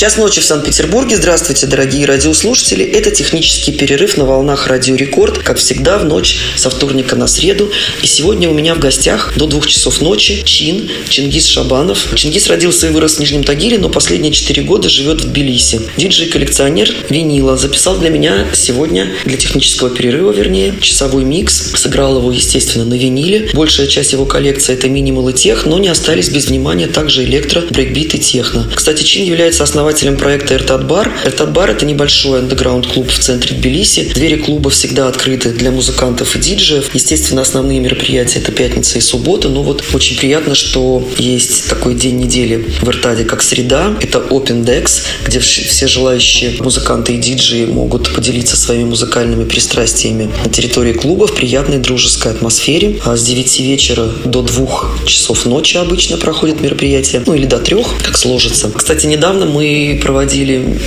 Час ночи в Санкт-Петербурге. Здравствуйте, дорогие радиослушатели. Это технический перерыв на волнах Радио Рекорд, как всегда, в ночь со вторника на среду. И сегодня у меня в гостях до двух часов ночи Чин, Чингис Шабанов. Чингис родился и вырос в Нижнем Тагиле, но последние четыре года живет в Тбилиси. Диджей-коллекционер винила. Записал для меня сегодня, для технического перерыва, вернее, часовой микс. Сыграл его, естественно, на виниле. Большая часть его коллекции это минимал и тех, но не остались без внимания также электро, брейкбит и техно. Кстати, Чин является основателем основателем проекта «Эртат Бар». «Эртат Бар» — это небольшой андеграунд-клуб в центре Тбилиси. Двери клуба всегда открыты для музыкантов и диджеев. Естественно, основные мероприятия — это пятница и суббота, но вот очень приятно, что есть такой день недели в Эртаде, как среда. Это Open Dex, где все желающие музыканты и диджеи могут поделиться своими музыкальными пристрастиями на территории клуба в приятной дружеской атмосфере. А с 9 вечера до 2 часов ночи обычно проходит мероприятие, ну или до 3, как сложится. Кстати, недавно мы проводили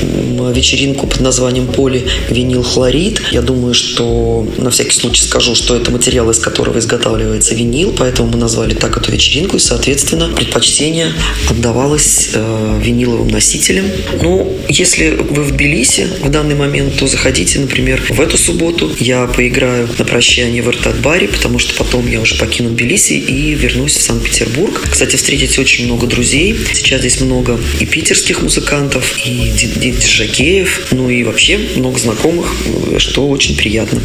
вечеринку под названием «Поли винил хлорид». Я думаю, что на всякий случай скажу, что это материал, из которого изготавливается винил, поэтому мы назвали так эту вечеринку, и, соответственно, предпочтение отдавалось э, виниловым носителям. Ну, если вы в Тбилиси в данный момент, то заходите, например, в эту субботу. Я поиграю на прощание в Эртат-баре, потому что потом я уже покину Тбилиси и вернусь в Санкт-Петербург. Кстати, встретите очень много друзей. Сейчас здесь много и питерских музыкантов, музыкантов, и диджакеев, ну и вообще много знакомых, что очень приятно.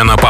Лена Попова.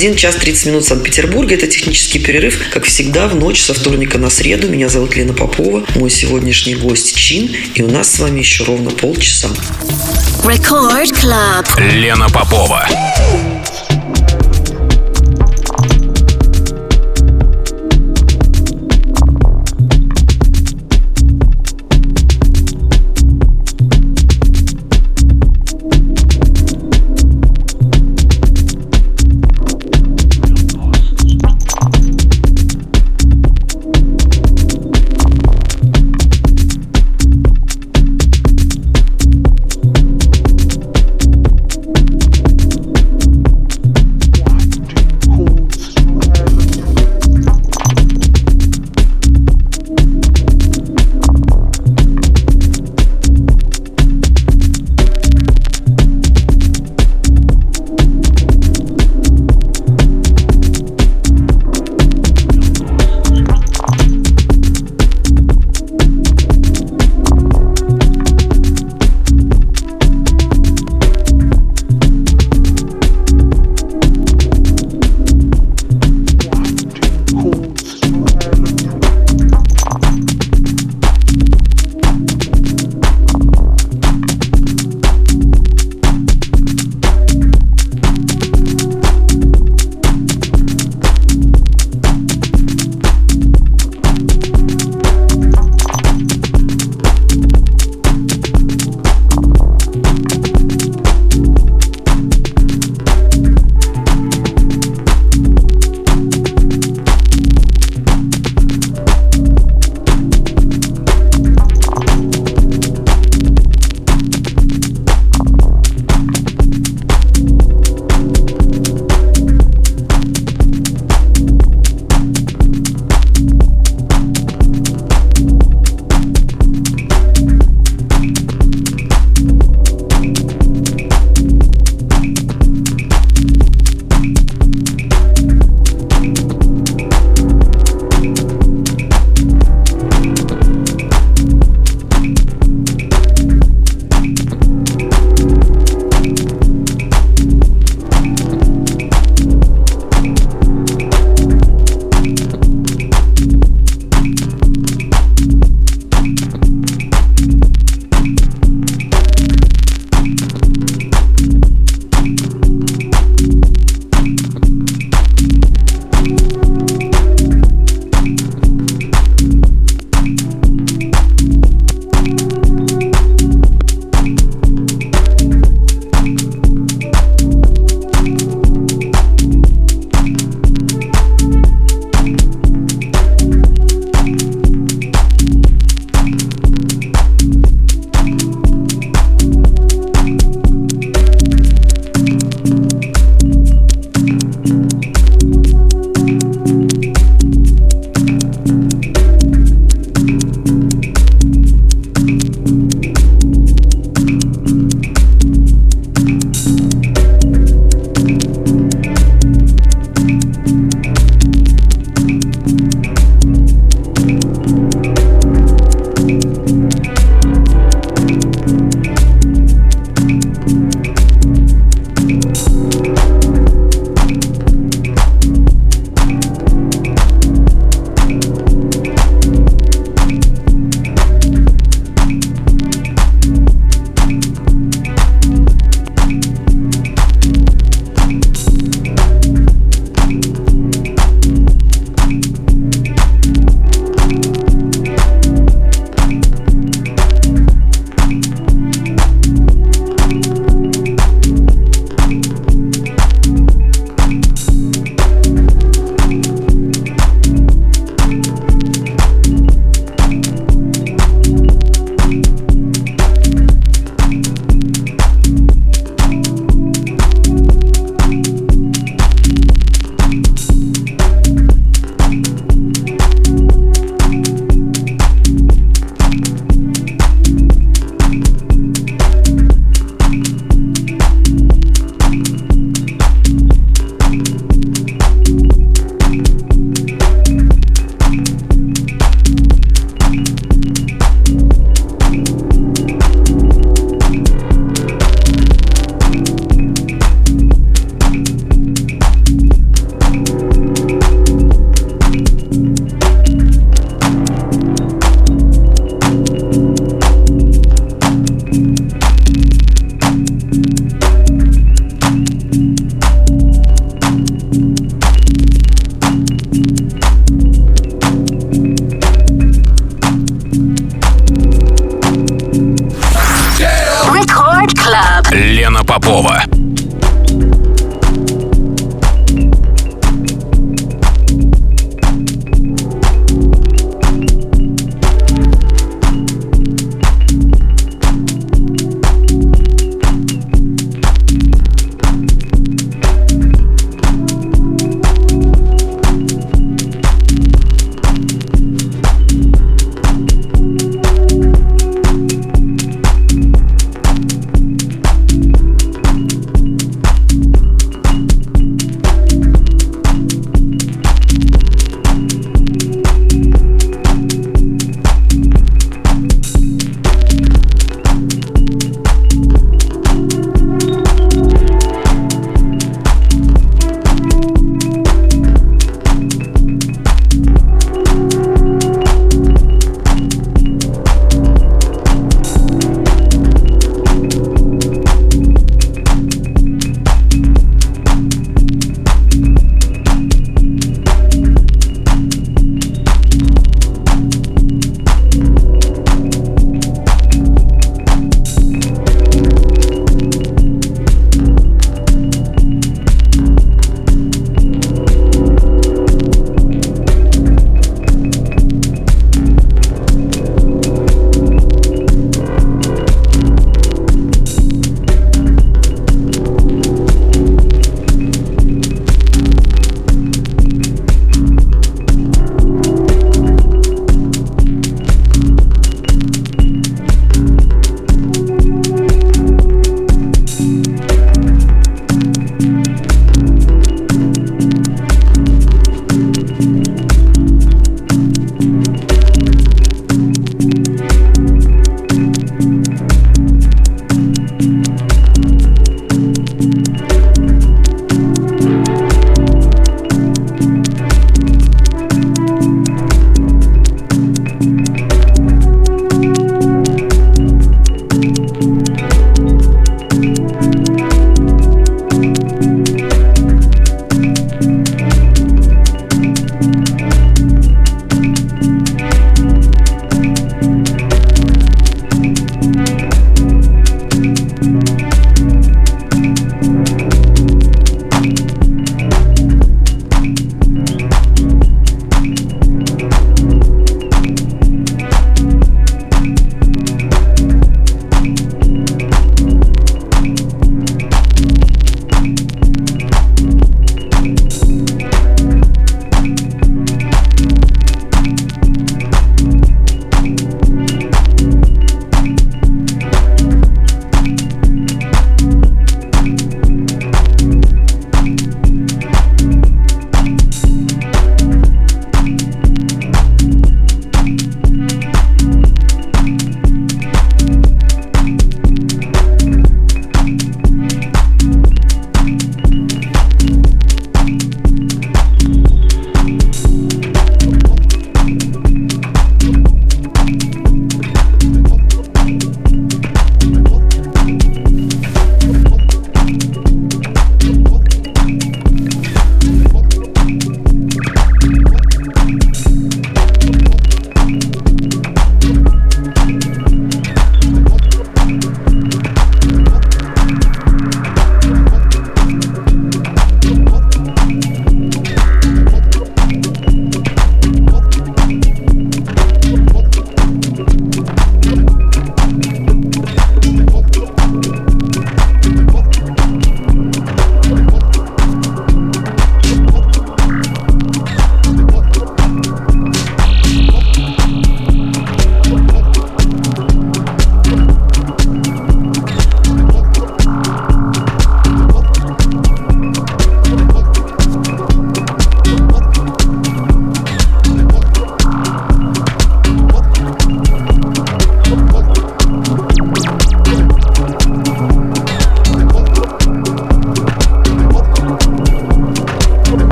1 час 30 минут в Санкт-Петербурге. Это технический перерыв, как всегда, в ночь со вторника на среду. Меня зовут Лена Попова, мой сегодняшний гость Чин, и у нас с вами еще ровно полчаса. Record Club. Лена Попова.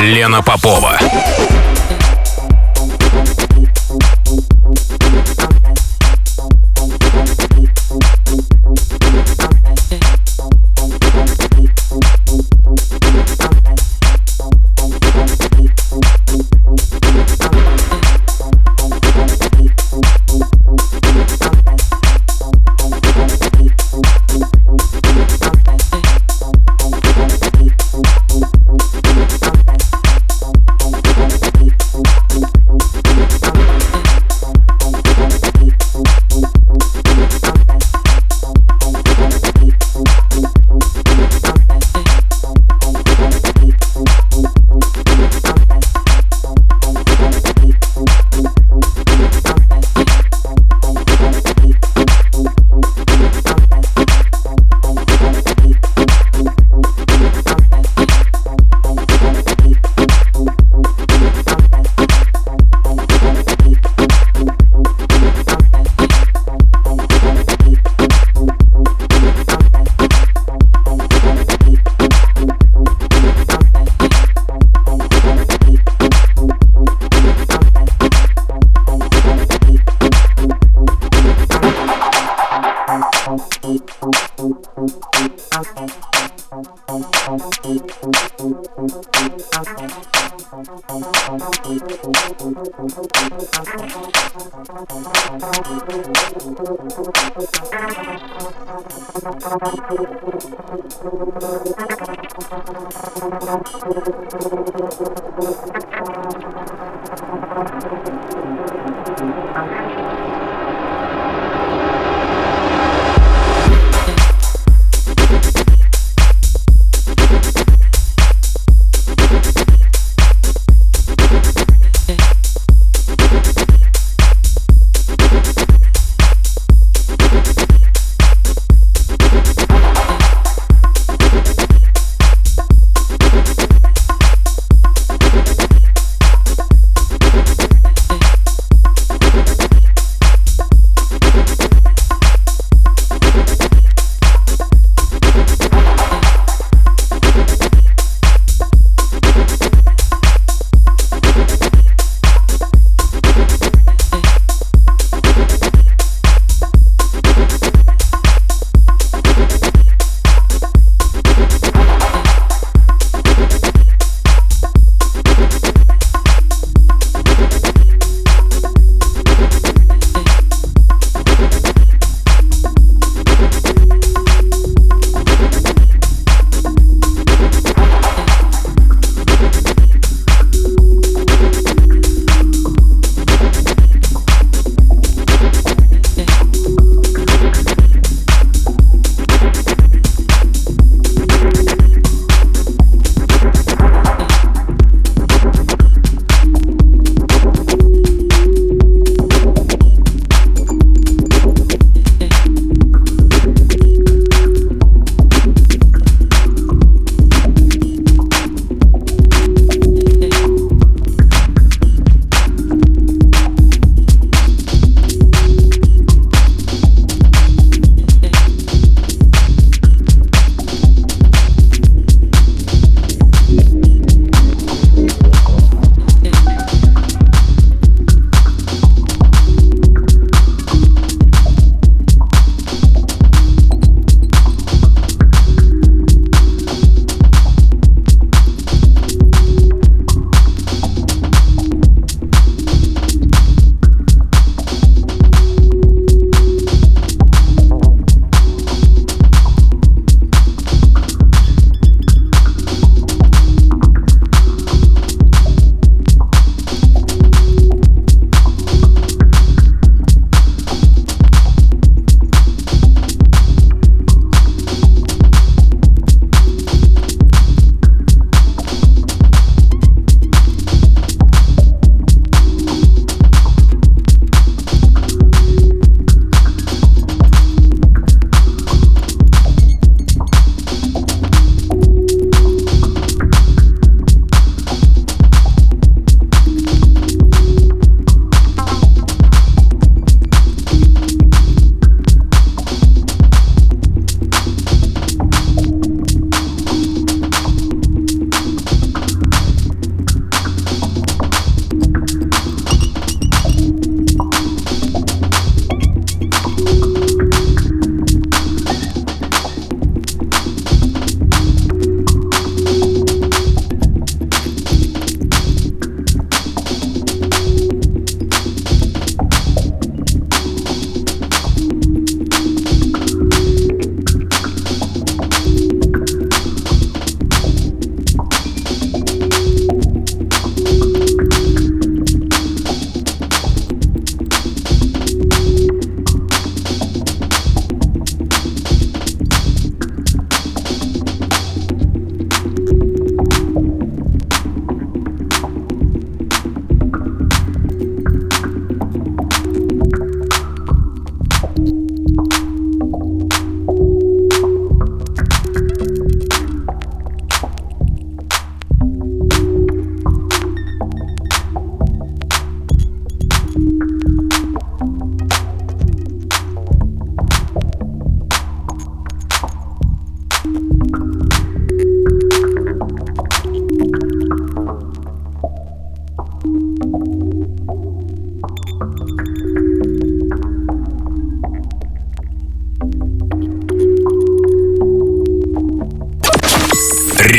Лена Попова.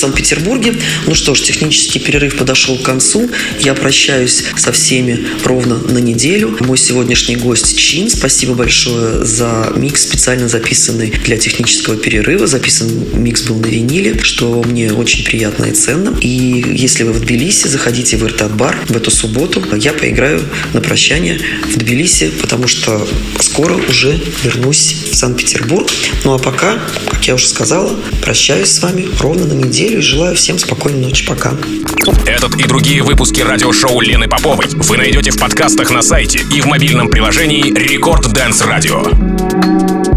Санкт-Петербурге. Ну что ж, технический перерыв подошел к концу. Я прощаюсь со всеми ровно на неделю. Мой сегодняшний гость Чин. Спасибо большое за микс, специально записанный для технического перерыва. Записан микс был на виниле, что мне очень приятно и ценно. И если вы в Тбилиси, заходите в Иртат бар в эту субботу. Я поиграю на прощание в Тбилиси, потому что скоро уже вернусь в Санкт-Петербург. Ну а пока, как я уже сказала, прощаюсь с вами ровно на неделю и желаю всем спокойной ночи. Пока. Этот и другие выпуски радиошоу Лены Поповой вы найдете в подкастах на сайте и в мобильном приложении Record Dance Radio.